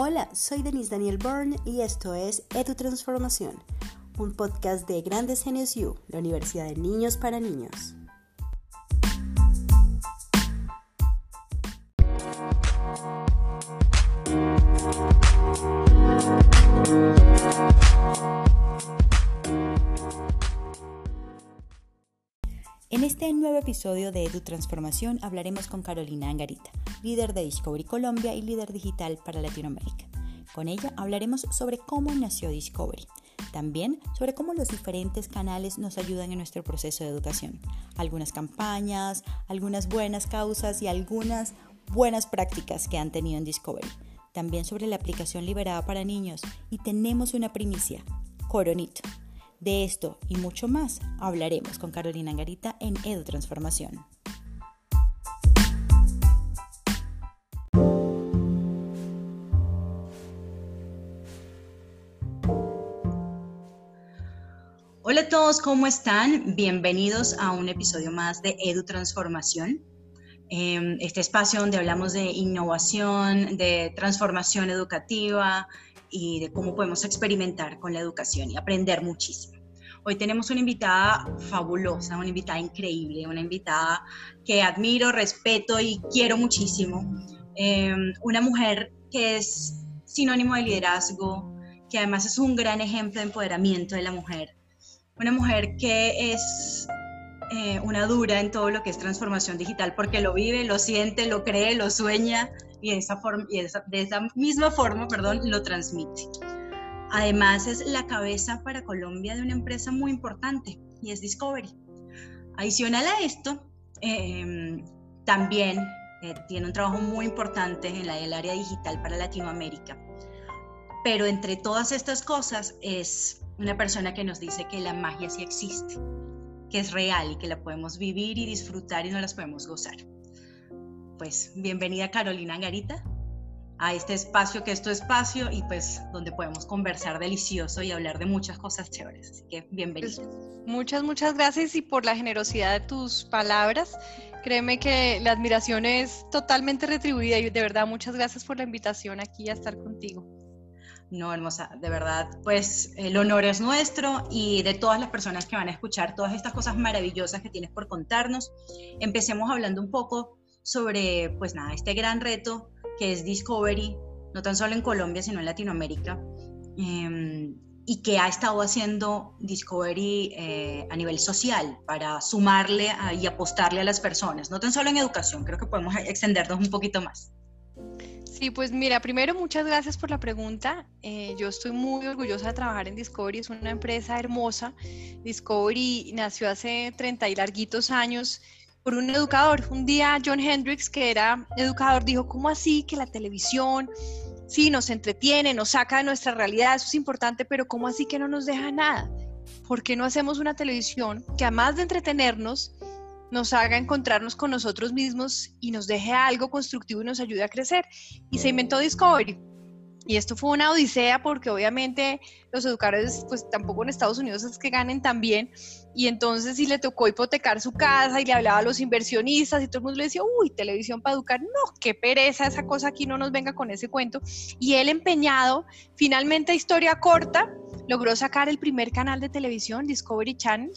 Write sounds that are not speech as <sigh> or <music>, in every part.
Hola, soy Denise Daniel Byrne y esto es Edu Transformación, un podcast de Grandes Genios U, la Universidad de Niños para Niños. En este nuevo episodio de Edu Transformación hablaremos con Carolina Angarita, líder de Discovery Colombia y líder digital para Latinoamérica. Con ella hablaremos sobre cómo nació Discovery, también sobre cómo los diferentes canales nos ayudan en nuestro proceso de educación, algunas campañas, algunas buenas causas y algunas buenas prácticas que han tenido en Discovery, también sobre la aplicación liberada para niños y tenemos una primicia, Coronito de esto y mucho más hablaremos con Carolina Garita en Edu Transformación. Hola a todos, ¿cómo están? Bienvenidos a un episodio más de Edu Transformación. Em, este espacio donde hablamos de innovación, de transformación educativa, y de cómo podemos experimentar con la educación y aprender muchísimo. Hoy tenemos una invitada fabulosa, una invitada increíble, una invitada que admiro, respeto y quiero muchísimo. Em, una mujer que es sinónimo de liderazgo, que además es un gran ejemplo de empoderamiento de la mujer. Una mujer que es eh, una dura en todo lo que es transformación digital porque lo vive, lo siente, lo cree, lo sueña y de esa, forma, y de esa, misma forma perdón, lo transmite. Además es la cabeza para Colombia de una empresa muy importante y es Discovery. Adicional a esto, em, también eh, tiene un trabajo muy importante en la, el área digital para Latinoamérica. Pero entre todas estas cosas es una persona que nos dice que la magia sí existe, que es real y que la podemos vivir y disfrutar y no las podemos gozar pues bienvenida Carolina Garita a este espacio que es tu espacio y pues donde podemos conversar delicioso y hablar de muchas cosas chéveres. Así que bienvenida. Pues, muchas, muchas gracias y por la generosidad de tus palabras. Créeme que la admiración es totalmente retribuida y de verdad muchas gracias por la invitación aquí a estar contigo. No, hermosa, de verdad, pues el honor es nuestro y de todas las personas que van a escuchar todas estas cosas maravillosas que tienes por contarnos. Empecemos hablando un poco sobre, pues nada, este gran reto que es Discovery, no tan solo en Colombia, sino en Latinoamérica, em, y que ha estado haciendo Discovery eh, a nivel social para sumarle y apostarle a las personas, no tan solo en educación, creo que podemos extendernos un poquito más. Sí, pues mira, primero muchas gracias por la pregunta. Eh, yo estoy muy orgullosa de trabajar en Discovery, es una empresa hermosa. Discovery nació hace 30 y larguitos años por un educador. Un día John Hendricks, que era educador, dijo, ¿cómo así que la televisión sí nos entretiene, nos saca de nuestra realidad, eso es importante, pero ¿cómo así que no nos deja nada? ¿Por qué no hacemos una televisión que además de entretenernos, nos haga encontrarnos con nosotros mismos y nos deje algo constructivo y nos ayude a crecer? Y se inventó Discovery. Y esto fue una odisea porque obviamente los educadores, pues tampoco en Estados Unidos es que ganen tan bien. Y entonces si le tocó hipotecar su casa y le hablaba a los inversionistas y todo el mundo le decía, uy, televisión para educar, no, qué pereza esa cosa aquí, no nos venga con ese cuento. Y él empeñado, finalmente historia corta, logró sacar el primer canal de televisión, Discovery Channel,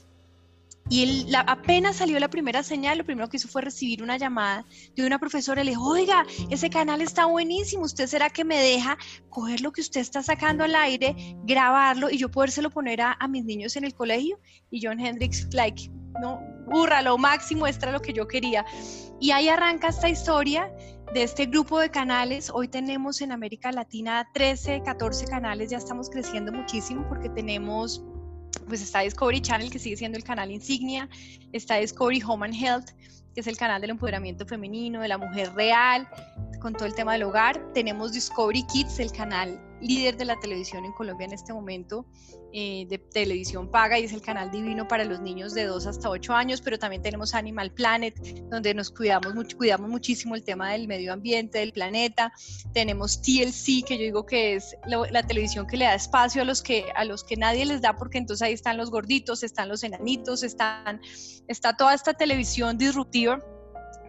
y apenas salió la primera señal, lo primero que hizo fue recibir una llamada de una profesora. Le dijo, oiga, ese canal está buenísimo, ¿usted será que me deja coger lo que usted está sacando al aire, grabarlo y yo podérselo poner a, mis niños en el colegio? Y John Hendricks, like, no, burra, lo máximo, extra lo que yo quería. Y ahí arranca esta historia de este grupo de canales. Hoy tenemos en América Latina 13, 14 canales, ya estamos creciendo muchísimo porque tenemos pues está Discovery Channel, que sigue siendo el canal insignia, está Discovery Home and Health, que es el canal del empoderamiento femenino, de la mujer real, con todo el tema del hogar. Tenemos Discovery Kids, el canal líder de la televisión en Colombia en este momento, eh, de televisión paga y es el canal divino para los niños de 2 hasta 8 años, pero también tenemos Animal Planet, donde nos cuidamos, mucho, cuidamos muchísimo el tema del medio ambiente, del planeta. Tenemos TLC, que yo digo que es la, televisión que le da espacio a los que, a los que nadie les da, porque entonces ahí están los gorditos, están los enanitos, están, está toda esta televisión disruptiva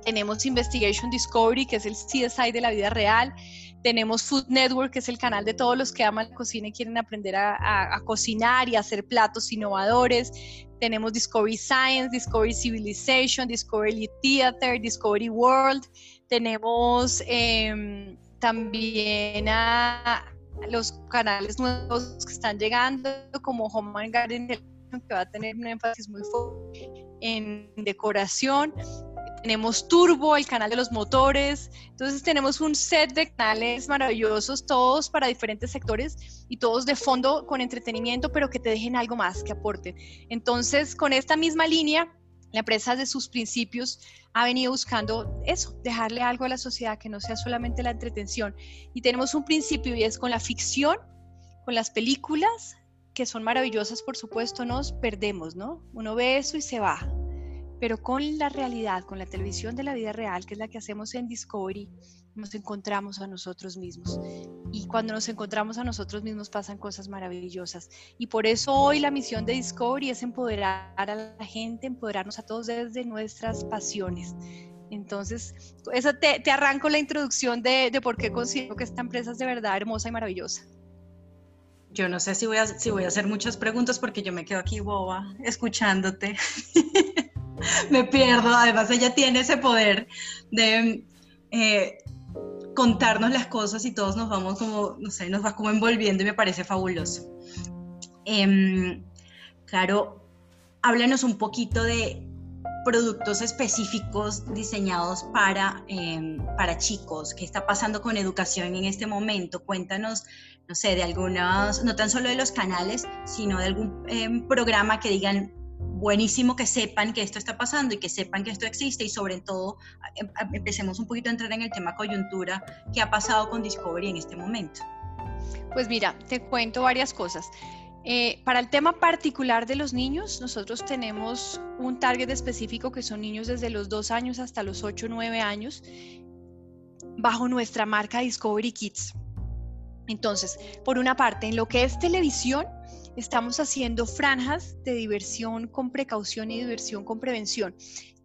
tenemos Investigation Discovery, que es el CSI de la vida real. Tenemos Food Network, que es el canal de todos los que aman la cocina y quieren aprender a, cocinar y hacer platos innovadores. Tenemos Discovery Science, Discovery Civilization, Discovery Theater, Discovery World. Tenemos em, también a los canales nuevos que están llegando, como Home and Garden, que va a tener un énfasis muy fuerte en decoración tenemos Turbo, el canal de los motores. Entonces tenemos un set de canales maravillosos, todos para diferentes sectores y todos de fondo con entretenimiento, pero que te dejen algo más, que aporten. Entonces, con esta misma línea, la empresa de sus principios ha venido buscando eso, dejarle algo a la sociedad que no sea solamente la entretención. Y tenemos un principio y es con la ficción, con las películas, que son maravillosas, por supuesto, nos perdemos, ¿no? Uno ve eso y se va, pero con la realidad, con la televisión de la vida real, que es la que hacemos en Discovery, nos encontramos a nosotros mismos. Y cuando nos encontramos a nosotros mismos pasan cosas maravillosas. Y por eso hoy la misión de Discovery es empoderar a la gente, empoderarnos a todos desde nuestras pasiones. Entonces, eso te, te arranco la introducción de, de, por qué considero que esta empresa es de verdad hermosa y maravillosa. Yo no sé si voy a, si voy a hacer muchas preguntas porque yo me quedo aquí boba escuchándote. <laughs> me pierdo. Además, ella tiene ese poder de eh, contarnos las cosas y todos nos vamos como, no sé, nos va como envolviendo y me parece fabuloso. Em, claro, háblanos un poquito de productos específicos diseñados para, em, para chicos. ¿Qué está pasando con educación en este momento? Cuéntanos, no sé, de algunos, no tan solo de los canales, sino de algún em, programa que digan, buenísimo que sepan que esto está pasando y que sepan que esto existe y sobre todo em, em, empecemos un poquito a entrar en el tema coyuntura que ha pasado con Discovery en este momento. Pues mira, te cuento varias cosas. Eh, para el tema particular de los niños, nosotros tenemos un target específico que son niños desde los 2 años hasta los 8 o 9 años bajo nuestra marca Discovery Kids. Entonces, por una parte, en lo que es televisión, estamos haciendo franjas de diversión con precaución y diversión con prevención.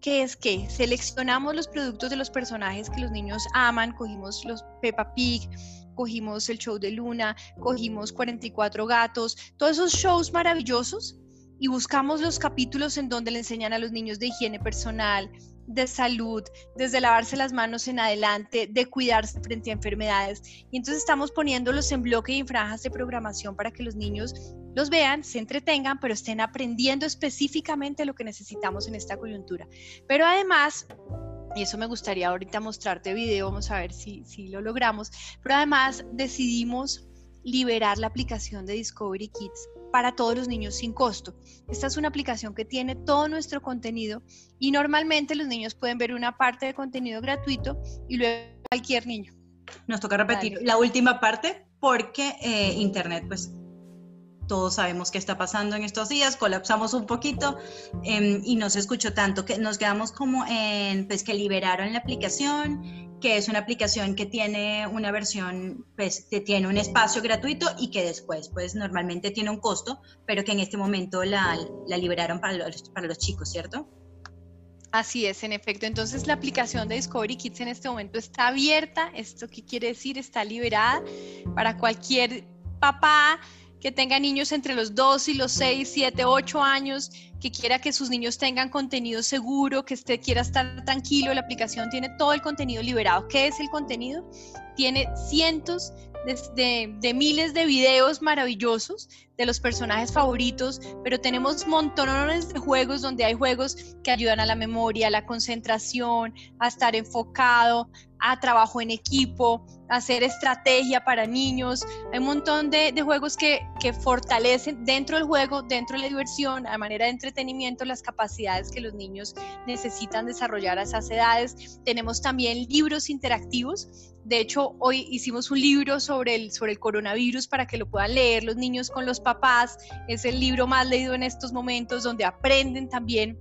¿Qué es que seleccionamos los productos de los personajes que los niños aman, cogimos los Peppa Pig, cogimos el show de Luna, cogimos 44 gatos, todos esos shows maravillosos y buscamos los capítulos en donde le enseñan a los niños de higiene personal, de salud, desde lavarse las manos en adelante, de cuidarse frente a enfermedades. Y entonces estamos poniéndolos en bloque y en franjas de programación para que los niños los vean, se entretengan, pero estén aprendiendo específicamente lo que necesitamos en esta coyuntura. Pero además, y eso me gustaría ahorita mostrarte video, vamos a ver si, si lo logramos, pero además decidimos liberar la aplicación de Discovery Kids para todos los niños sin costo. Esta es una aplicación que tiene todo nuestro contenido y normalmente los niños pueden ver una parte de contenido gratuito y luego cualquier niño. Nos toca repetir la última parte porque eh, Internet, pues todos sabemos qué está pasando en estos días, colapsamos un poquito em, y no se escuchó tanto, que nos quedamos como en, pues que liberaron la aplicación que es una aplicación que tiene una versión, pues que tiene un espacio gratuito y que después, pues normalmente tiene un costo, pero que en este momento la, la liberaron para los, para los chicos, ¿cierto? Así es, en efecto. Entonces la aplicación de Discovery Kids en este momento está abierta. ¿Esto qué quiere decir? Está liberada para cualquier papá que tenga niños entre los 2 y los 6, 7, 8 años, que quiera que sus niños tengan contenido seguro, que esté, quiera estar tranquilo. La aplicación tiene todo el contenido liberado. ¿Qué es el contenido? Tiene cientos de, de, miles de videos maravillosos de los personajes favoritos, pero tenemos montones de juegos donde hay juegos que ayudan a la memoria, a la concentración, a estar enfocado, a trabajo en equipo, hacer estrategia para niños. Hay un montón de, juegos que, que, fortalecen dentro del juego, dentro de la diversión, a manera de entretenimiento, las capacidades que los niños necesitan desarrollar a esas edades. Tenemos también libros interactivos. De hecho, hoy hicimos un libro sobre el, sobre el coronavirus para que lo puedan leer los niños con los papás. Es el libro más leído en estos momentos donde aprenden también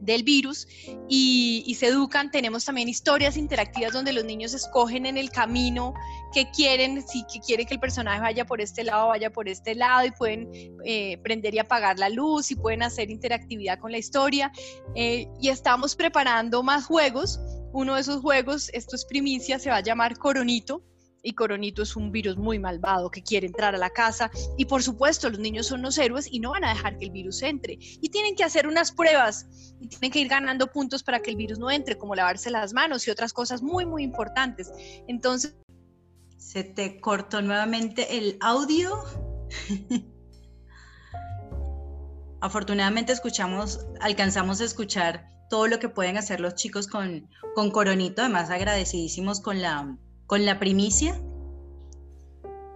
del virus y, se educan. Tenemos también historias interactivas donde los niños escogen en el camino que quieren, si que quieren que el personaje vaya por este lado, vaya por este lado y pueden eh, prender y apagar la luz y pueden hacer interactividad con la historia. Eh, y estamos preparando más juegos. Uno de esos juegos, esto es primicia, se va a llamar Coronito y Coronito es un virus muy malvado que quiere entrar a la casa y por supuesto los niños son los héroes y no van a dejar que el virus entre y tienen que hacer unas pruebas y tienen que ir ganando puntos para que el virus no entre, como lavarse las manos y otras cosas muy, muy importantes. Entonces... Se te cortó nuevamente el audio. Afortunadamente escuchamos, alcanzamos a escuchar todo lo que pueden hacer los chicos con, con Coronito, además agradecidísimos con la, con la primicia.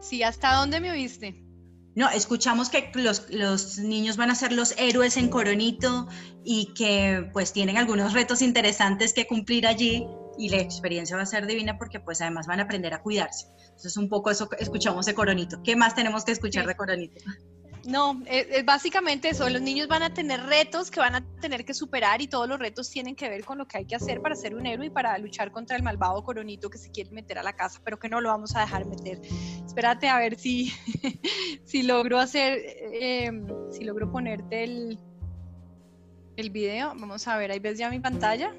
Sí, ¿hasta dónde me oíste? No, escuchamos que los, los, niños van a ser los héroes en Coronito y que pues tienen algunos retos interesantes que cumplir allí y la experiencia va a ser divina porque pues además van a aprender a cuidarse. Entonces un poco eso escuchamos de Coronito. ¿Qué más tenemos que escuchar de Coronito? No, es, básicamente eso. Los niños van a tener retos que van a tener que superar y todos los retos tienen que ver con lo que hay que hacer para ser un héroe y para luchar contra el malvado coronito que se quiere meter a la casa, pero que no lo vamos a dejar meter. Espérate a ver si, <laughs> si logro hacer, em, si logro ponerte el, el video. Vamos a ver, ahí ves ya mi pantalla.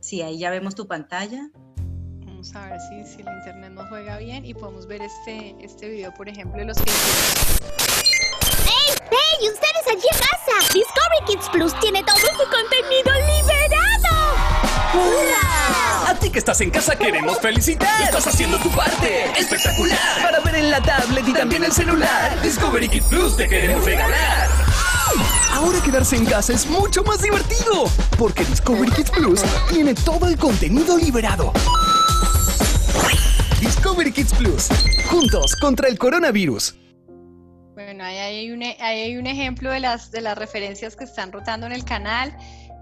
Sí, ahí ya vemos tu pantalla a ver si, si el internet nos juega bien y podemos ver este, este video, por ejemplo, de los que... ¡Hey! ¡Hey! ¡Ustedes allí en casa! Discovery Kids Plus tiene todo su contenido liberado. ¡Hurra! A ti que estás en casa queremos felicitar. Estás haciendo tu parte. ¡Espectacular! Para ver en la tablet y también el celular. Discovery Kids Plus te queremos regalar. Ahora quedarse en casa es mucho más divertido, porque Discovery Kids Plus tiene todo el contenido liberado. Discovery Kids Plus. Juntos contra el coronavirus. Bueno, ahí hay un, ahí hay un ejemplo de las, de las referencias que están rotando en el canal,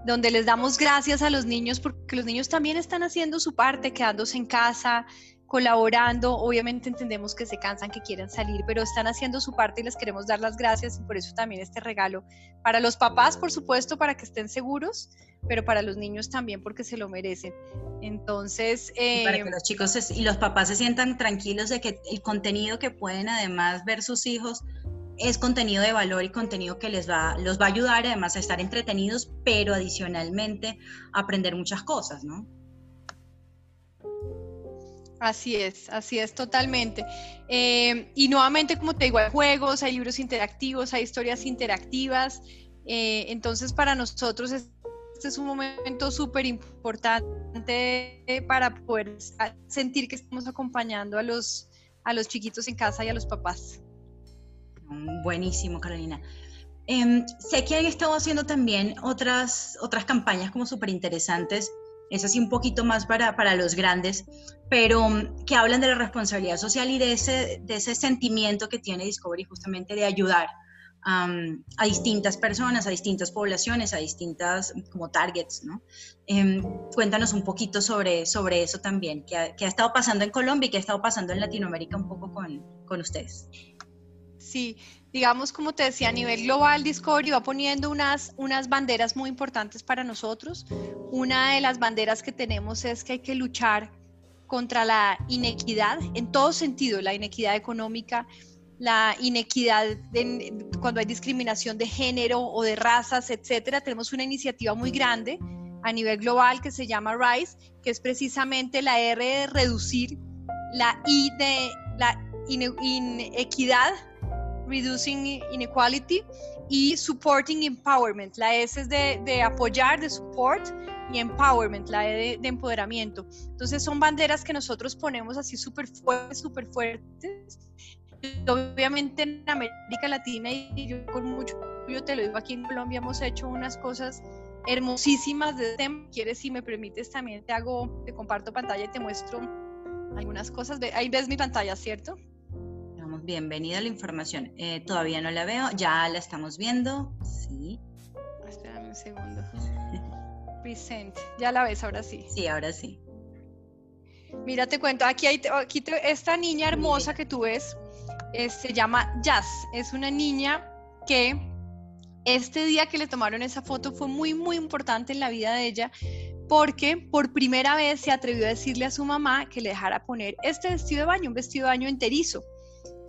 donde les damos gracias a los niños porque los niños también están haciendo su parte, quedándose en casa, colaborando. Obviamente entendemos que se cansan, que quieren salir, pero están haciendo su parte y les queremos dar las gracias y por eso también este regalo para los papás, por supuesto, para que estén seguros, pero para los niños también porque se lo merecen. Entonces... para que eh, los chicos y los papás se sientan tranquilos de que el contenido que pueden además ver sus hijos es contenido de valor y contenido que les va, los va a ayudar además a estar entretenidos, pero adicionalmente a aprender muchas cosas, ¿no? Así es, así es totalmente. Eh, y nuevamente, como te digo, hay juegos, hay libros interactivos, hay historias interactivas. Eh, entonces, para nosotros este es un momento súper importante para poder sentir que estamos acompañando a los, a los chiquitos en casa y a los papás. Buenísimo, Carolina. Em, sé que han estado haciendo también otras, otras campañas como súper interesantes es así un poquito más para, para los grandes, pero mm, que hablan de la responsabilidad social y de ese, de ese sentimiento que tiene Discovery justamente de ayudar a distintas personas, a distintas poblaciones, a distintas como targets, ¿no? Em, cuéntanos un poquito sobre, sobre eso también, que ha, ha, estado pasando en Colombia y que ha estado pasando en Latinoamérica un poco con, con ustedes. Sí, digamos, como te decía, a nivel global, Discovery va poniendo unas, unas banderas muy importantes para nosotros. Una de las banderas que tenemos es que hay que luchar contra la inequidad en todo sentido, la inequidad económica, la inequidad cuando hay discriminación de género o de razas, etcétera. Tenemos una iniciativa muy grande a nivel global que se llama RISE, que es precisamente la R de reducir la I de la inequidad Reducing Inequality y Supporting Empowerment. La S es de, apoyar, de support y empowerment, la E de, empoderamiento. Entonces son banderas que nosotros ponemos así súper fuertes, súper fuertes. Obviamente en América Latina y yo con mucho yo te lo digo aquí en Colombia hemos hecho unas cosas hermosísimas de tema. Quieres, si me permites, también te hago, te comparto pantalla y te muestro algunas cosas. Ahí ves mi pantalla, ¿cierto? Bienvenida a la información. Eh, todavía no la veo, ya la estamos viendo. Sí. Espérame un segundo. Present. Ya la ves, ahora sí. Sí, ahora sí. Mira, te cuento, aquí hay aquí esta niña hermosa que tú ves eh, se llama Jazz. Es una niña que este día que le tomaron esa foto fue muy, muy importante en la vida de ella porque por primera vez se atrevió a decirle a su mamá que le dejara poner este vestido de baño, un vestido de baño enterizo.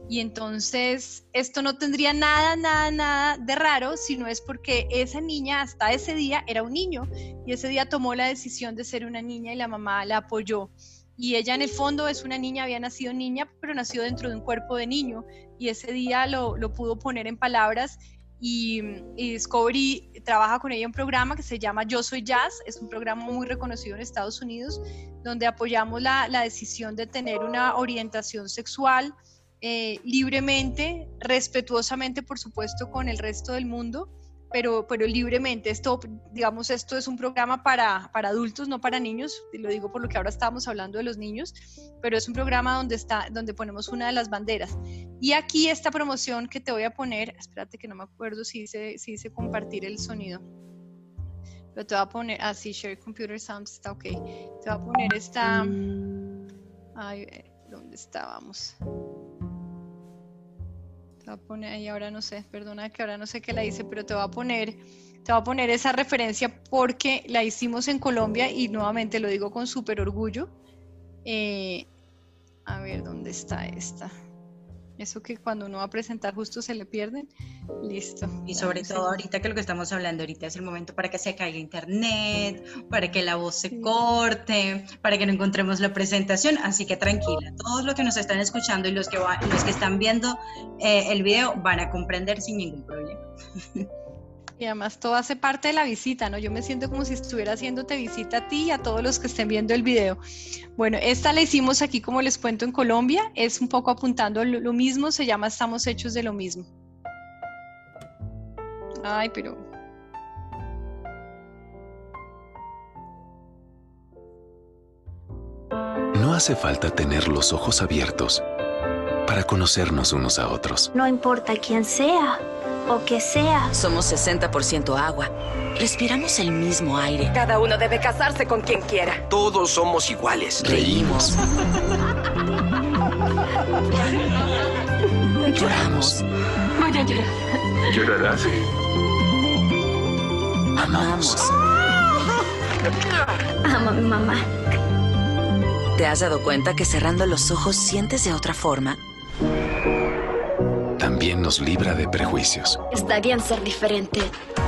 Y entonces esto no tendría nada, nada, nada de raro si no es porque esa niña hasta ese día era un niño y ese día tomó la decisión de ser una niña y la mamá la apoyó. y ella en el fondo es una niña, había nacido niña, pero nació dentro de un cuerpo de niño y ese día lo, lo pudo poner en palabras y, Discovery trabaja con ella un programa que se llama Yo Soy Jazz, es un programa muy reconocido en Estados Unidos, donde apoyamos la, la decisión de tener una orientación sexual eh, libremente, respetuosamente, por supuesto, con el resto del mundo pero, pero libremente. Esto, digamos, esto es un programa para, para adultos, no para niños, lo digo por lo que ahora estábamos hablando de los niños, pero es un programa donde, está, donde ponemos una de las banderas. Y aquí esta promoción que te voy a poner, espérate que no me acuerdo si dice, si dice compartir el sonido. Pero te voy a poner, ah, sí, Share Computer Sounds está ok. Te voy a poner esta, ay, ¿dónde estábamos? Te voy a poner ahí, ahora no sé, perdona que ahora no sé qué la hice, pero te voy a poner, te voy a poner esa referencia porque la hicimos en Colombia y nuevamente lo digo con súper orgullo. Eh, a ver, ¿dónde está esta? Eso que cuando uno va a presentar justo se le pierden. Listo. Y sobre todo ahorita que lo que estamos hablando ahorita es el momento para que se caiga internet, para que la voz se corte, para que no encontremos la presentación. Así que tranquila, todos los que nos están escuchando y los que, los que están viendo eh, el video van a comprender sin ningún problema. <laughs> Y además todo hace parte de la visita, ¿no? Yo me siento como si estuviera haciéndote visita a ti y a todos los que estén viendo el video. Bueno, esta la hicimos aquí, como les cuento, en Colombia. Es un poco apuntando lo, mismo, se llama Estamos hechos de lo mismo. Ay, pero... No hace falta tener los ojos abiertos para conocernos unos a otros. No importa quién sea o que sea. Somos 60% agua. Respiramos el mismo aire. Cada uno debe casarse con quien quiera. Todos somos iguales. Reímos. Lloramos. Voy a llorar. ¿Llorarás? Amamos. Amo a mi mamá. ¿Te has dado cuenta que cerrando los ojos sientes de otra forma? También nos libra de prejuicios. Está bien ser diferente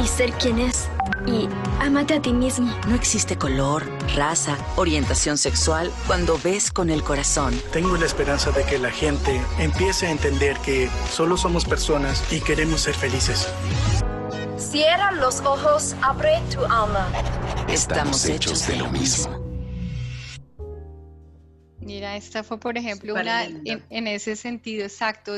y ser quien es. Y amate a ti mismo. No existe color, raza, orientación sexual cuando ves con el corazón. Tengo la esperanza de que la gente empiece a entender que solo somos personas y queremos ser felices. Cierra los ojos, abre tu alma. Estamos, hechos, de lo mismo. Mira, esta fue, por ejemplo, una en, en, ese sentido exacto.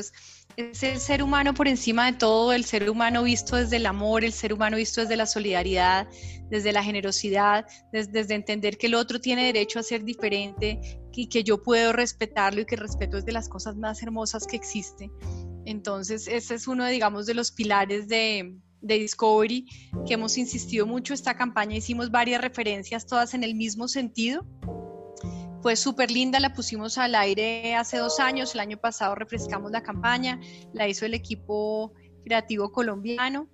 Es, el ser humano por encima de todo, el ser humano visto desde el amor, el ser humano visto desde la solidaridad, desde la generosidad, desde, entender que el otro tiene derecho a ser diferente y que yo puedo respetarlo y que el respeto es de las cosas más hermosas que existe. Entonces, ese es uno, digamos, de los pilares de, de Discovery que hemos insistido mucho. Esta campaña hicimos varias referencias, todas en el mismo sentido fue súper linda, la pusimos al aire hace dos años, el año pasado refrescamos la campaña, la hizo el equipo creativo colombiano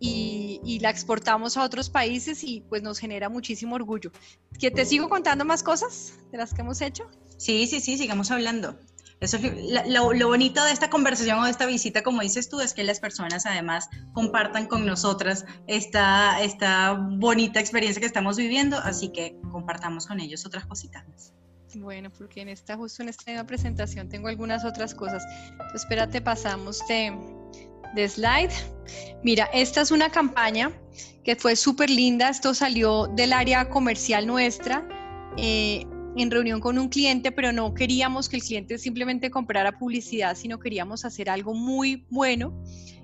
y, la exportamos a otros países y pues nos genera muchísimo orgullo. ¿Que te sigo contando más cosas de las que hemos hecho? Sí, sí, sí, sigamos hablando. Eso, lo, lo, bonito de esta conversación o de esta visita, como dices tú, es que las personas además compartan con nosotras esta, esta bonita experiencia que estamos viviendo, así que compartamos con ellos otras cositas más. Bueno, porque en esta, justo en esta nueva presentación tengo algunas otras cosas. Entonces, espérate, pasamos de, de slide. Mira, esta es una campaña que fue súper linda. Esto salió del área comercial nuestra. Eh, en reunión con un cliente, pero no queríamos que el cliente simplemente comprara publicidad, sino queríamos hacer algo muy bueno.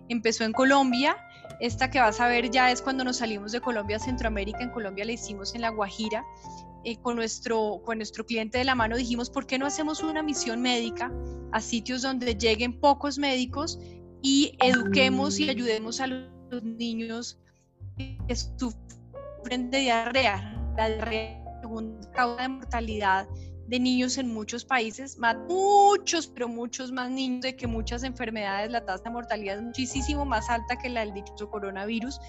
Empezó en Colombia, esta que vas a ver ya es cuando nos salimos de Colombia a Centroamérica, en Colombia la hicimos en La Guajira eh, con, nuestro, con nuestro cliente de la mano dijimos, ¿por qué no hacemos una misión médica a sitios donde lleguen pocos médicos y eduquemos y ayudemos a los niños que sufren de diarrea? La diarrea es la segunda causa de mortalidad de niños en muchos países, muchos, pero muchos más niños de que muchas enfermedades, la tasa de mortalidad es muchísimo más alta que la del dicho coronavirus.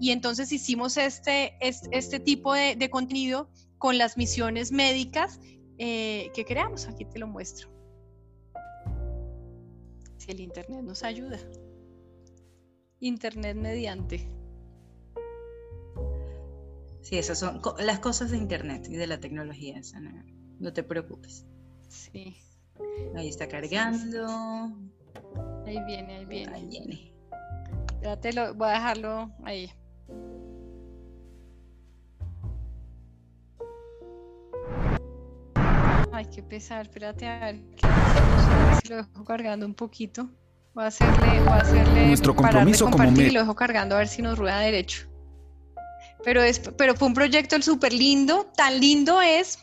Y entonces hicimos este, este, este tipo de, de contenido con las misiones médicas eh, que creamos. Aquí te lo muestro. Si el Internet nos ayuda. Internet mediante. Sí, esas son las cosas de Internet y de la tecnología. no te preocupes. Sí. Ahí está cargando. Ahí viene, ahí viene. Ahí viene. Espérate, lo, voy a dejarlo ahí. Ay, qué pesar, espérate a ver, si lo dejo cargando un poquito. Voy a hacerle, voy a hacerle Nuestro compromiso como compartir y me- lo dejo cargando a ver si nos rueda derecho. Pero, es, pero fue un proyecto súper lindo, tan lindo es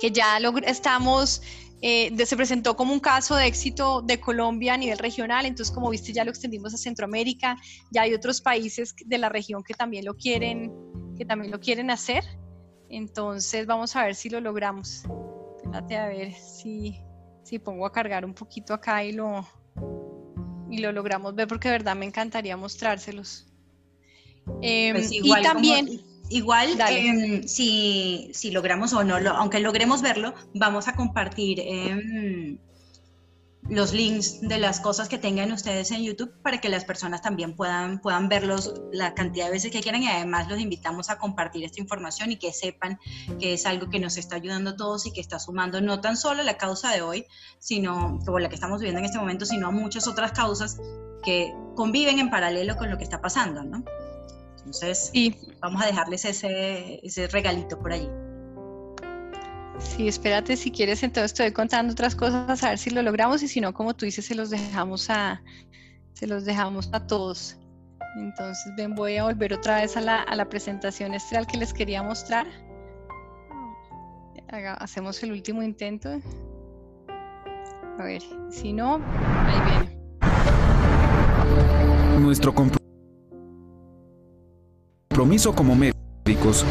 que ya logr- estamos, eh, de- se presentó como un caso de éxito de Colombia a nivel regional, entonces como viste ya lo extendimos a Centroamérica, ya hay otros países de la región que también lo quieren, que también lo quieren hacer, entonces vamos a ver si lo logramos. Espérate a ver si, si pongo a cargar un poquito acá y lo, y lo logramos ver porque de verdad me encantaría mostrárselos. Pues y igual, como- también... igual em, si, si logramos o no, lo- aunque logremos verlo, vamos a compartir em, los links de las cosas que tengan ustedes en YouTube para que las personas también puedan, puedan verlos la cantidad de veces que quieran y además los invitamos a compartir esta información y que sepan que es algo que nos está ayudando a todos y que está sumando no tan solo a la causa de hoy, sino como la que estamos viviendo en este momento, sino a muchas otras causas que conviven en paralelo con lo que está pasando, ¿no? Entonces, Sí. vamos a dejarles ese, ese regalito por allí. Sí, espérate, si quieres, entonces te voy contando otras cosas a ver si lo logramos y si no, como tú dices, se los dejamos a, se los dejamos a todos. Entonces, ven, voy a volver otra vez a la, a la presentación estral que les quería mostrar. Hacemos el último intento. A ver, si no, ahí viene. Nuestro compro- compromiso como médicos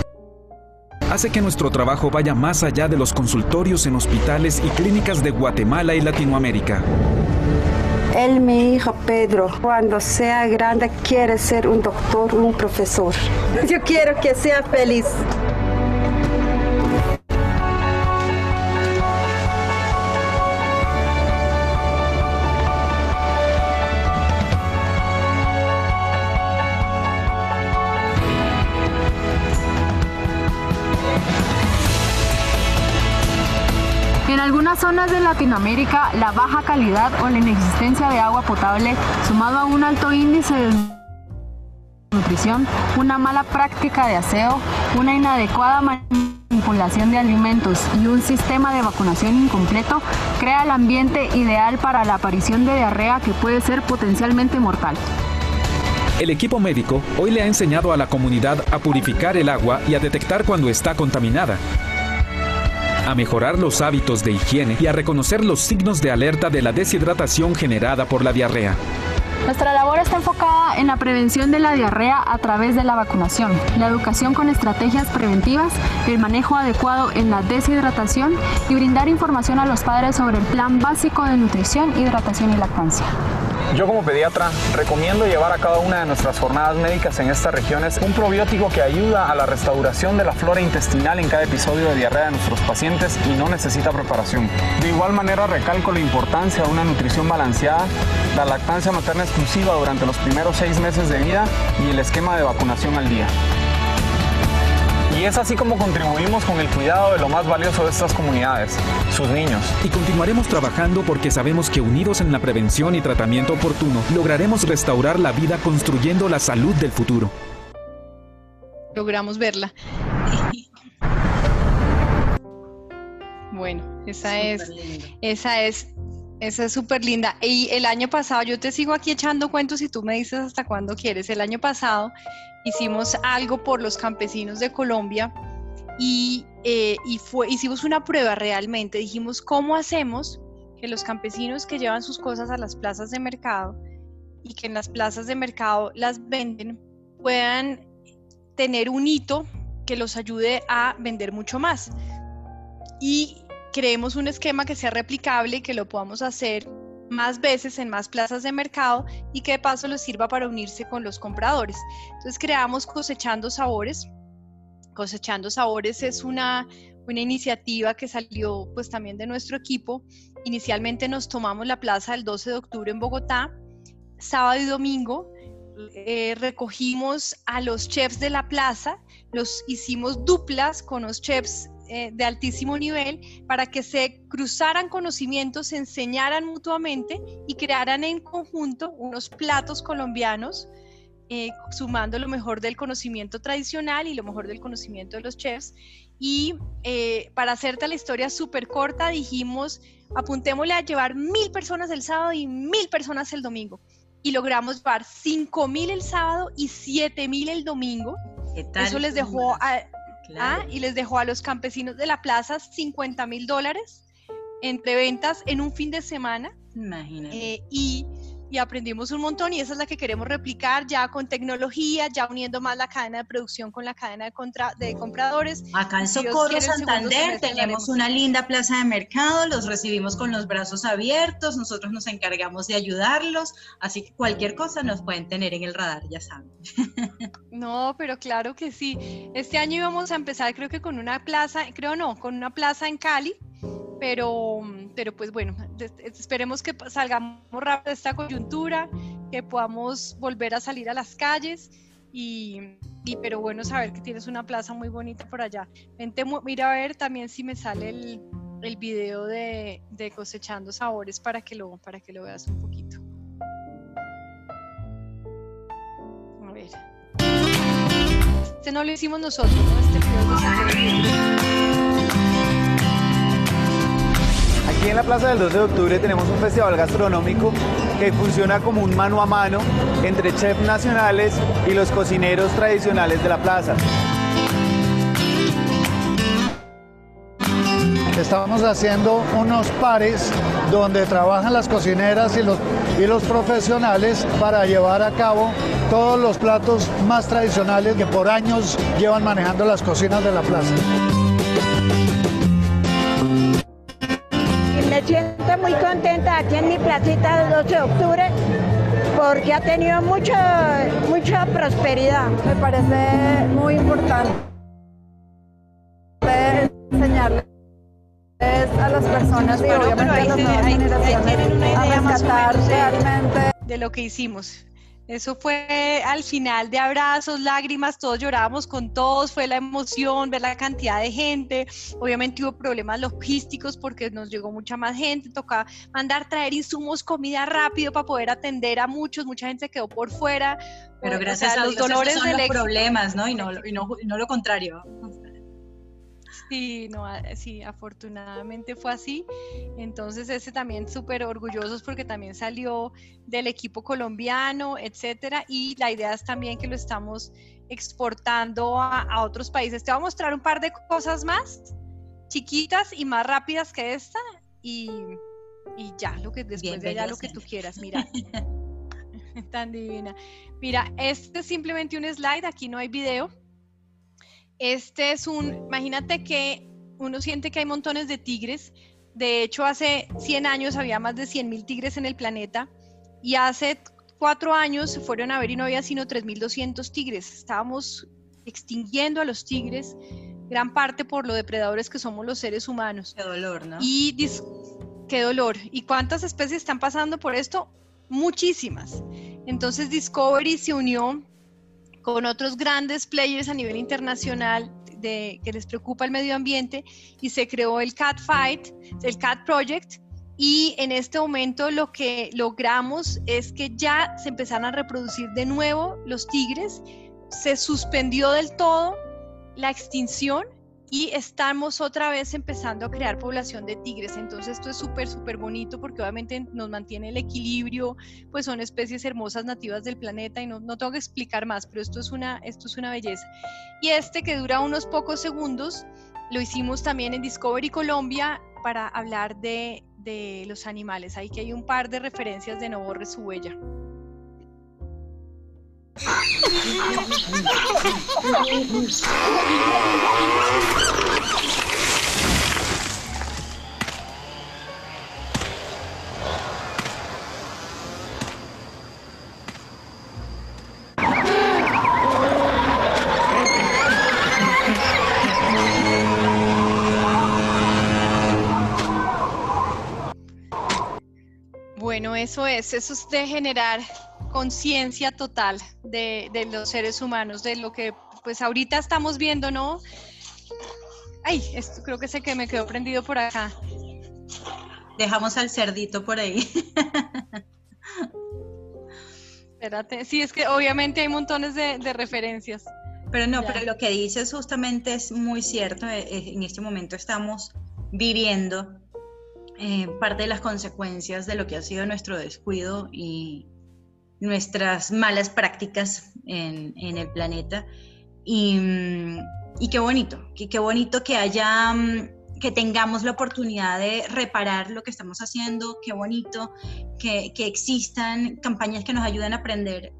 hace que nuestro trabajo vaya más allá de los consultorios en hospitales y clínicas de Guatemala y Latinoamérica. Él, mi hijo Pedro, cuando sea grande quiere ser un doctor, un profesor. Yo quiero que sea feliz. De Latinoamérica, la baja calidad o la inexistencia de agua potable, sumado a un alto índice de nutrición, una mala práctica de aseo, una inadecuada manipulación de alimentos y un sistema de vacunación incompleto, crea el ambiente ideal para la aparición de diarrea que puede ser potencialmente mortal. El equipo médico hoy le ha enseñado a la comunidad a purificar el agua y a detectar cuando está contaminada, a mejorar los hábitos de higiene y a reconocer los signos de alerta de la deshidratación generada por la diarrea. Nuestra labor está enfocada en la prevención de la diarrea a través de la vacunación, la educación con estrategias preventivas, el manejo adecuado en la deshidratación y brindar información a los padres sobre el plan básico de nutrición, hidratación y lactancia. Yo como pediatra recomiendo llevar a cada una de nuestras jornadas médicas en estas regiones un probiótico que ayuda a la restauración de la flora intestinal en cada episodio de diarrea de nuestros pacientes y no necesita preparación. De igual manera recalco la importancia de una nutrición balanceada, la lactancia materna exclusiva durante los primeros seis meses de vida y el esquema de vacunación al día. Y es así como contribuimos con el cuidado de lo más valioso de estas comunidades, sus niños. Y continuaremos trabajando porque sabemos que unidos en la prevención y tratamiento oportuno, lograremos restaurar la vida construyendo la salud del futuro. Logramos verla. Bueno, esa es, esa es, esa es súper linda. Y el año pasado, yo te sigo aquí echando cuentos y tú me dices hasta cuándo quieres. El año pasado hicimos algo por los campesinos de Colombia y, eh, y fue, hicimos una prueba realmente. Dijimos, ¿cómo hacemos que los campesinos que llevan sus cosas a las plazas de mercado y que en las plazas de mercado las venden puedan tener un hito que los ayude a vender mucho más? Y creemos un esquema que sea replicable y que lo podamos hacer más veces en más plazas de mercado y que de paso les sirva para unirse con los compradores. Entonces creamos Cosechando Sabores. Cosechando Sabores es una, una iniciativa que salió pues también de nuestro equipo. Inicialmente nos tomamos la plaza el 12 de octubre en Bogotá, sábado y domingo. eh, recogimos a los chefs de la plaza, los hicimos duplas con los chefs eh, de altísimo nivel para que se cruzaran conocimientos, se enseñaran mutuamente y crearan en conjunto unos platos colombianos eh, sumando lo mejor del conocimiento tradicional y lo mejor del conocimiento de los chefs. Y eh, para hacerte la historia súper corta, dijimos, apuntémosle a llevar mil personas el sábado y mil personas el domingo. Y logramos llevar cinco mil el sábado y siete mil el domingo. Eso les dejó a, ah, y les dejó a los campesinos de la plaza 50 mil dólares entre ventas en un fin de semana. Imagínate. Eh, y y aprendimos un montón y esa es la que queremos replicar ya con tecnología, ya uniendo más la cadena de producción con la cadena de, contra, de compradores. Acá en Socorro, Santander, tenemos una linda plaza de mercado, los recibimos con los brazos abiertos, nosotros nos encargamos de ayudarlos, así que cualquier cosa nos pueden tener en el radar, ya saben. No, pero claro que sí. Este año íbamos a empezar creo que con una plaza, creo no, con una plaza en Cali, pero, pero pues bueno, esperemos que salgamos rápido de esta coyuntura, que podamos volver a salir a las calles y, pero bueno saber que tienes una plaza muy bonita por allá. Mira a ver también si me sale el, el video de, de, cosechando sabores para que lo, para que lo veas un poquito. A ver. Este no lo hicimos nosotros, ¿no? Este video Aquí en la Plaza del 12 de Octubre tenemos un festival gastronómico que funciona como un mano a mano entre chefs nacionales y los cocineros tradicionales de la plaza. Estamos haciendo unos pares donde trabajan las cocineras y los, y los profesionales para llevar a cabo todos los platos más tradicionales que por años llevan manejando las cocinas de la plaza. Muy contenta aquí en mi placita del 12 de octubre porque ha tenido mucha, mucha prosperidad. Me parece muy importante enseñarles a las personas y obviamente a las nuevas generaciones a rescatar realmente de lo que hicimos. Eso fue al final de abrazos, lágrimas, todos llorábamos con todos, fue la emoción, ver la cantidad de gente. Obviamente hubo problemas logísticos porque nos llegó mucha más gente, tocaba mandar traer insumos, comida rápido para poder atender a muchos, mucha gente se quedó por fuera. Pero gracias a los dolores son los problemas, ¿no? Y no, y no, y no lo contrario. Sí, no, sí, afortunadamente fue así. Entonces, ese también súper orgullosos porque también salió del equipo colombiano, etcétera. Y la idea es también que lo estamos exportando a, otros países. Te voy a mostrar un par de cosas más chiquitas y más rápidas que esta. Y, y ya, lo que después de allá lo que tú quieras, mira. <laughs> Tan divina. Mira, este es simplemente un slide, aquí no hay video este es un, imagínate que uno siente que hay montones de tigres. De hecho, hace 100 años había más de 100 mil tigres en el planeta y hace cuatro años se fueron a ver y no había sino 3.200 tigres. Estábamos extinguiendo a los tigres, gran parte por lo depredadores que somos los seres humanos. Qué dolor, ¿no? Y qué dolor. ¿Y cuántas especies están pasando por esto? Muchísimas. Entonces Discovery se unió con otros grandes players a nivel internacional de, que les preocupa el medio ambiente y se creó el Cat Fight, el Cat Project. Y en este momento lo que logramos es que ya se empezaron a reproducir de nuevo los tigres, se suspendió del todo la extinción y estamos otra vez empezando a crear población de tigres. Entonces esto es súper, súper bonito porque obviamente nos mantiene el equilibrio, pues son especies hermosas nativas del planeta y no, no tengo que explicar más, pero esto es, una, esto es una belleza. Y este que dura unos pocos segundos, lo hicimos también en Discovery Colombia para hablar de, de los animales. Ahí que hay un par de referencias de No borre su huella. Bueno, eso es, eso es de generar conciencia total de, los seres humanos, de lo que pues ahorita estamos viendo, ¿no? Ay, esto creo que sé que me quedó prendido por acá. Dejamos al cerdito por ahí. <laughs> Espérate, sí, es que obviamente hay montones de, referencias. Pero no, pero lo que dices justamente es muy cierto. Eh, eh, en este momento estamos viviendo eh, parte de las consecuencias de lo que ha sido nuestro descuido y nuestras malas prácticas en, el planeta. Y, qué bonito, qué bonito que haya mm, que tengamos la oportunidad de reparar lo que estamos haciendo, qué bonito, que, existan campañas que nos ayuden a aprender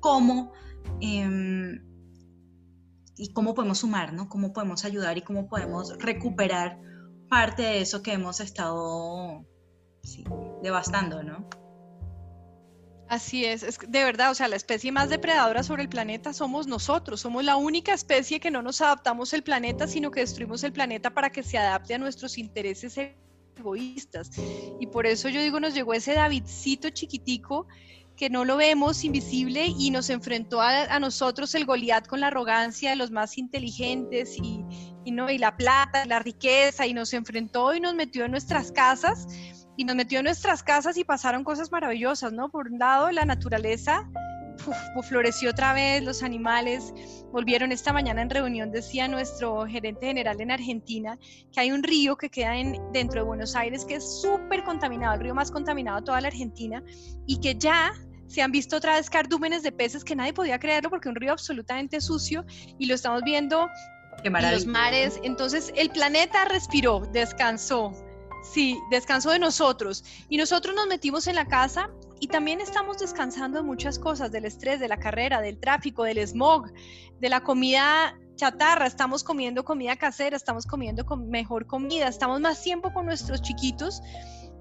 cómo em, y cómo podemos sumar, ¿no? Cómo podemos ayudar y cómo podemos recuperar parte de eso que hemos estado devastando, ¿no? Así es, es de verdad, o sea, la especie más depredadora sobre el planeta somos nosotros, somos la única especie que no nos adaptamos al planeta, sino que destruimos el planeta para que se adapte a nuestros intereses egoístas. Y por eso yo digo, nos llegó ese Davidcito chiquitico que no lo vemos invisible y nos enfrentó a, nosotros el Goliat con la arrogancia de los más inteligentes y, y, no, y la plata, la riqueza, y nos enfrentó y nos metió en nuestras casas y nos metió en nuestras casas y pasaron cosas maravillosas, ¿no? Por un lado, la naturaleza floreció otra vez, los animales volvieron esta mañana en reunión, decía nuestro gerente general en Argentina, que hay un río que queda en, dentro de Buenos Aires que es súper contaminado, el río más contaminado de toda la Argentina, y que ya se han visto otra vez cardúmenes de peces que nadie podía creerlo porque un río absolutamente sucio y lo estamos viendo en los mares. Entonces el planeta respiró, descansó, Sí, descanso de nosotros. Y nosotros nos metimos en la casa y también estamos descansando de muchas cosas, del estrés, de la carrera, del tráfico, del smog, de la comida chatarra, estamos comiendo comida casera, estamos comiendo mejor comida, estamos más tiempo con nuestros chiquitos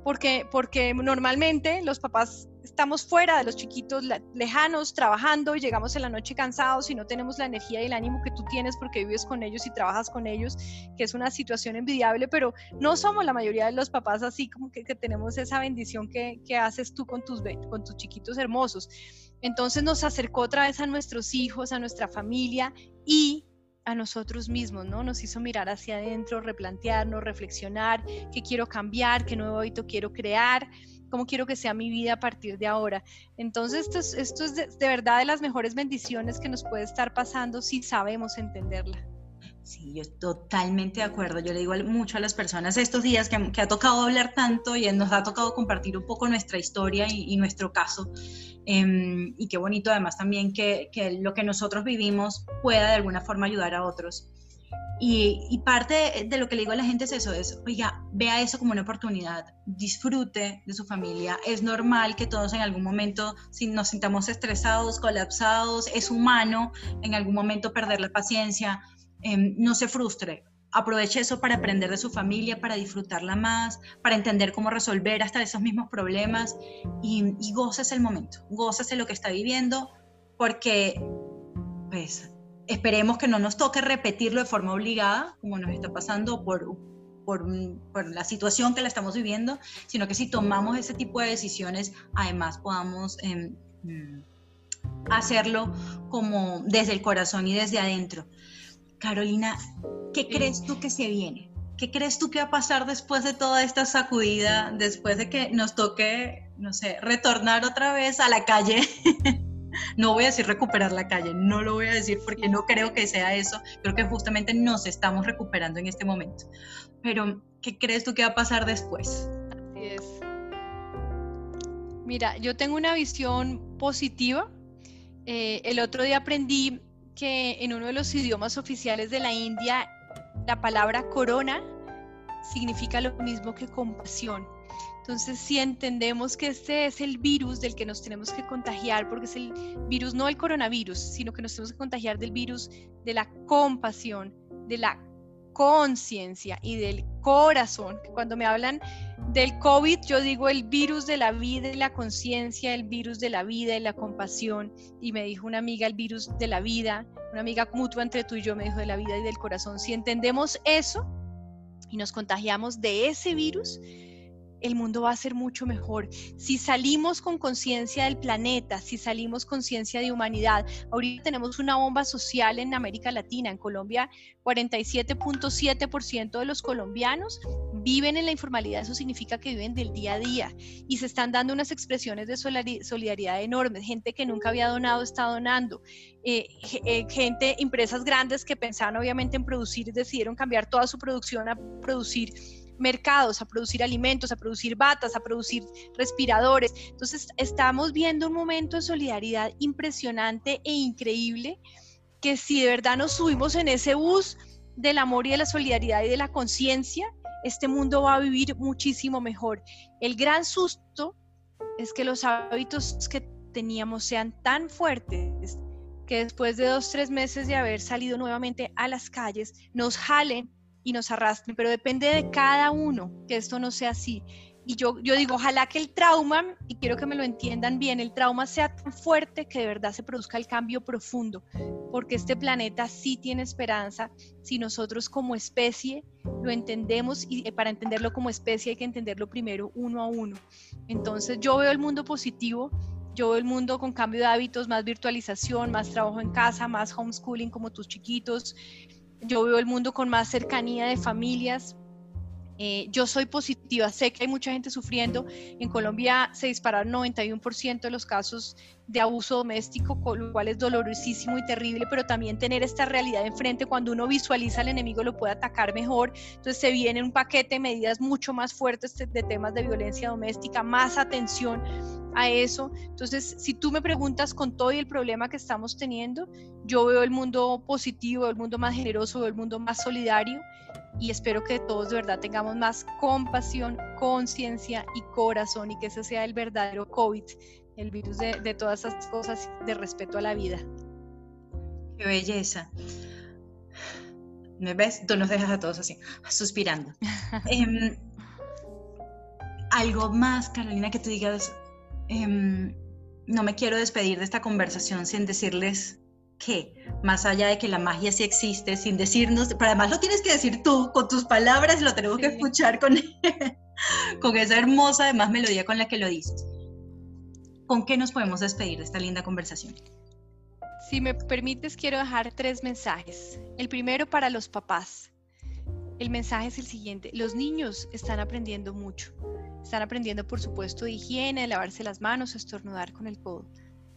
porque, porque normalmente los papás estamos fuera de los chiquitos lejanos, trabajando y llegamos en la noche cansados y no tenemos la energía y el ánimo que tú tienes porque vives con ellos y trabajas con ellos, que es una situación envidiable, pero no somos la mayoría de los papás así como que, tenemos esa bendición que, que, haces tú con tus, con tus chiquitos hermosos. Entonces nos acercó otra vez a nuestros hijos, a nuestra familia y a nosotros mismos, ¿no? Nos hizo mirar hacia adentro, replantearnos, reflexionar, qué quiero cambiar, qué nuevo hábito quiero crear, cómo quiero que sea mi vida a partir de ahora. Entonces, esto es, esto es de, verdad de las mejores bendiciones que nos puede estar pasando si sabemos entenderla. Sí, yo totalmente de acuerdo. Yo le digo mucho a las personas estos días que, ha tocado hablar tanto y nos ha tocado compartir un poco nuestra historia y, nuestro caso. Em, y qué bonito además también que, que, lo que nosotros vivimos pueda de alguna forma ayudar a otros. Y, parte de lo que le digo a la gente es eso, es, oiga, vea eso como una oportunidad, disfrute de su familia. Es normal que todos en algún momento si nos sintamos estresados, colapsados, es humano en algún momento perder la paciencia, em, no se frustre. Aproveche eso para aprender de su familia, para disfrutarla más, para entender cómo resolver hasta esos mismos problemas y, y goces el momento, goces lo que está viviendo, porque pues esperemos que no nos toque repetirlo de forma obligada, como nos está pasando por, por, la situación que la estamos viviendo, sino que si tomamos ese tipo de decisiones, además podamos em, mm, hacerlo como desde el corazón y desde adentro. Carolina, ¿qué crees tú que se viene? ¿Qué crees tú que va a pasar después de toda esta sacudida, después de que nos toque, no sé, retornar otra vez a la calle? <laughs> no voy a decir recuperar la calle, no lo voy a decir porque no creo que sea eso, creo que justamente nos estamos recuperando en este momento. Pero, ¿qué crees tú que va a pasar después? Así es. Mira, yo tengo una visión positiva. Eh, el otro día aprendí que en uno de los idiomas oficiales de la India, la palabra corona significa lo mismo que compasión. Entonces, si entendemos que este es el virus del que nos tenemos que contagiar, porque es el virus, no el coronavirus, sino que nos tenemos que contagiar del virus de la compasión, de la conciencia y del corazón. Cuando me hablan del COVID, yo digo el virus de la vida y la conciencia, el virus de la vida y la compasión. Y me dijo una amiga el virus de la vida, una amiga mutua entre tú y yo me dijo de la vida y del corazón. Si entendemos eso y nos contagiamos de ese virus, el mundo va a ser mucho mejor. Si salimos con conciencia del planeta, si salimos conciencia de humanidad, ahorita tenemos una bomba social en América Latina, en Colombia, 47.7% de los colombianos viven en la informalidad, eso significa que viven del día a día. Y se están dando unas expresiones de solidaridad enormes, gente que nunca había donado está donando, eh, eh, gente, empresas grandes que pensaban obviamente en producir decidieron cambiar toda su producción a producir mercados, a producir alimentos, a producir batas, a producir respiradores. Entonces, estamos viendo un momento de solidaridad impresionante e increíble que si de verdad nos subimos en ese bus del amor y de la solidaridad y de la conciencia, este mundo va a vivir muchísimo mejor. El gran susto es que los hábitos que teníamos sean tan fuertes que después de dos, tres meses de haber salido nuevamente a las calles, nos jalen y nos arrastren, pero depende de cada uno que esto no sea así. Y yo, yo digo, ojalá que el trauma, y quiero que me lo entiendan bien, el trauma sea tan fuerte que de verdad se produzca el cambio profundo, porque este planeta sí tiene esperanza si nosotros como especie lo entendemos y eh, para entenderlo como especie hay que entenderlo primero uno a uno. Entonces yo veo el mundo positivo, yo veo el mundo con cambio de hábitos, más virtualización, más trabajo en casa, más homeschooling como tus chiquitos, yo veo el mundo con más cercanía de familias. Eh, yo soy positiva, sé que hay mucha gente sufriendo. En Colombia se dispararon 91% de los casos de abuso doméstico, lo cual es dolorosísimo y terrible, pero también tener esta realidad enfrente, cuando uno visualiza al enemigo lo puede atacar mejor. Entonces se viene un paquete de medidas mucho más fuertes de temas de violencia doméstica, más atención a eso. Entonces, si tú me preguntas con todo y el problema que estamos teniendo, yo veo el mundo positivo, el mundo más generoso, el mundo más solidario y espero que todos de verdad tengamos más compasión, conciencia y corazón y que ese sea el verdadero COVID, el virus de, de todas esas cosas de respeto a la vida. Qué belleza. ¿Me ves? Tú nos dejas a todos así, suspirando. <laughs> Em, algo más, Carolina, que tú digas, Em, no me quiero despedir de esta conversación sin decirles que, más allá de que la magia sí existe, sin decirnos, pero además lo tienes que decir tú con tus palabras, lo tenemos que escuchar con, <laughs> con esa hermosa, además, melodía con la que lo dices. ¿Con qué nos podemos despedir de esta linda conversación? Si me permites, quiero dejar tres mensajes. El primero para los papás. El mensaje es el siguiente. Los niños están aprendiendo mucho están aprendiendo, por supuesto, de higiene, de lavarse las manos, estornudar con el codo.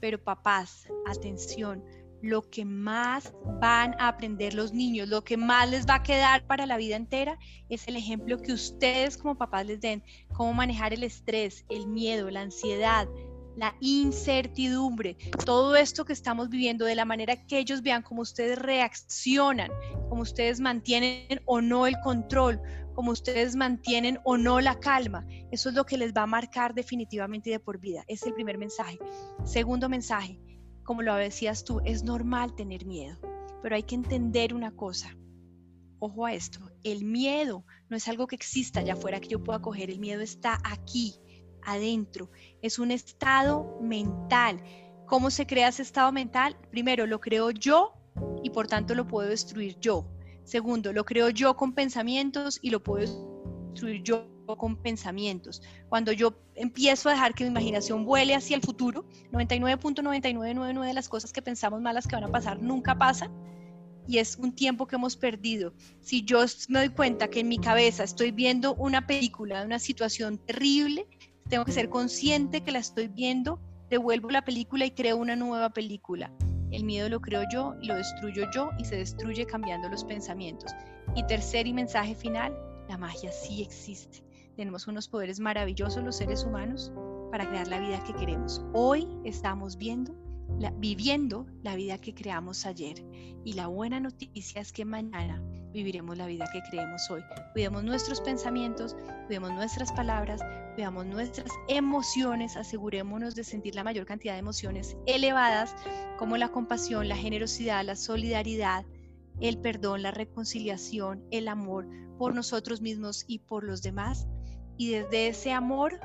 Pero papás, atención, lo que más van a aprender los niños, lo que más les va a quedar para la vida entera es el ejemplo que ustedes como papás les den, cómo manejar el estrés, el miedo, la ansiedad, la incertidumbre, todo esto que estamos viviendo, de la manera que ellos vean cómo ustedes reaccionan, cómo ustedes mantienen o no el control, como ustedes mantienen o no la calma. Eso es lo que les va a marcar definitivamente de por vida. Es el primer mensaje. Segundo mensaje, como lo decías tú, es normal tener miedo, pero hay que entender una cosa. Ojo a esto, el miedo no es algo que exista allá afuera que yo pueda coger, el miedo está aquí, adentro. Es un estado mental. ¿Cómo se crea ese estado mental? Primero, lo creo yo y por tanto lo puedo destruir yo. Segundo, lo creo yo con pensamientos y lo puedo destruir yo con pensamientos. Cuando yo empiezo a dejar que mi imaginación vuele hacia el futuro, 99.9999 de las cosas que pensamos malas que van a pasar nunca pasan y es un tiempo que hemos perdido. Si yo me doy cuenta que en mi cabeza estoy viendo una película de una situación terrible, tengo que ser consciente que la estoy viendo, devuelvo la película y creo una nueva película. El miedo lo creo yo, lo destruyo yo y se destruye cambiando los pensamientos. Y tercer y mensaje final, la magia sí existe. Tenemos unos poderes maravillosos los seres humanos para crear la vida que queremos. Hoy estamos viendo, viviendo la vida que creamos ayer. Y la buena noticia es que mañana viviremos la vida que creemos hoy. Cuidemos nuestros pensamientos, cuidemos nuestras palabras, cuidemos nuestras emociones, asegurémonos de sentir la mayor cantidad de emociones elevadas como la compasión, la generosidad, la solidaridad, el perdón, la reconciliación, el amor por nosotros mismos y por los demás. Y desde ese amor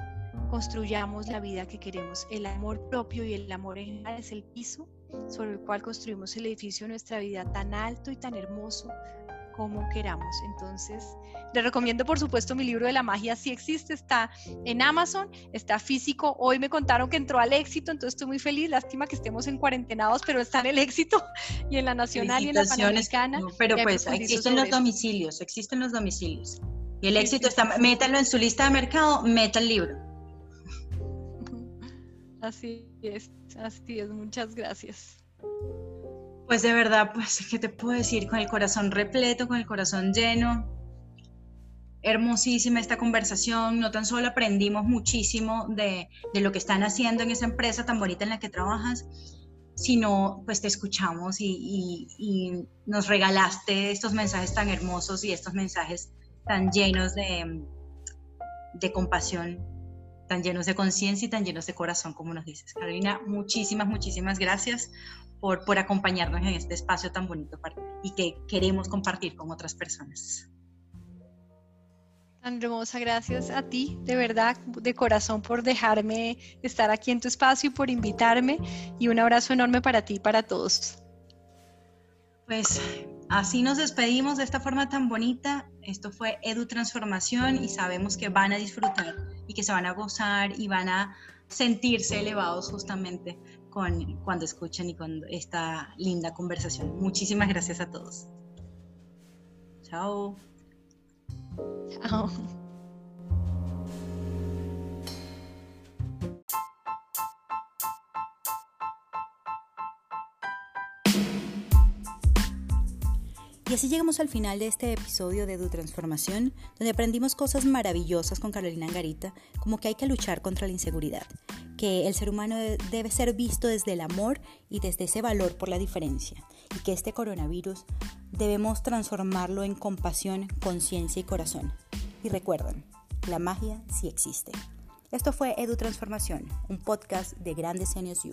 construyamos la vida que queremos. El amor propio y el amor en general es el piso sobre el cual construimos el edificio de nuestra vida tan alto y tan hermoso como queramos. Entonces, le recomiendo por supuesto mi libro de la magia, si existe, está en Amazon, está físico. Hoy me contaron que entró al éxito, entonces estoy muy feliz. Lástima que estemos en cuarentenados, pero está en el éxito y en la nacional y en la panamericana. pero pues existen los domicilios, existen los domicilios. Y el éxito está, métalo en su lista de mercado, meta el libro. Así es, así es, muchas gracias. Pues de verdad, pues, ¿qué te puedo decir? Con el corazón repleto, con el corazón lleno. Hermosísima esta conversación. No tan solo aprendimos muchísimo de, lo que están haciendo en esa empresa tan bonita en la que trabajas, sino pues te escuchamos y, nos regalaste estos mensajes tan hermosos y estos mensajes tan llenos de, de compasión, tan llenos de conciencia y tan llenos de corazón, como nos dices. Carolina, muchísimas, muchísimas gracias por, acompañarnos en este espacio tan bonito y que queremos compartir con otras personas. Tan hermosa, gracias a ti, de verdad, de corazón, por dejarme estar aquí en tu espacio y por invitarme. Y un abrazo enorme para ti y para todos. Pues así nos despedimos de esta forma tan bonita. Esto fue Edu Transformación y sabemos que van a disfrutar y que se van a gozar y van a sentirse elevados justamente cuando escuchan y con esta linda conversación. Muchísimas gracias a todos. Chao. Chao. Y así llegamos al final de este episodio de Du Transformación, donde aprendimos cosas maravillosas con Carolina Angarita, como que hay que luchar contra la inseguridad, que el ser humano debe ser visto desde el amor y desde ese valor por la diferencia, y que este coronavirus debemos transformarlo en compasión, conciencia y corazón. Y recuerden, la magia sí existe. Esto fue Edu Transformación, un podcast de Grandes Genios You.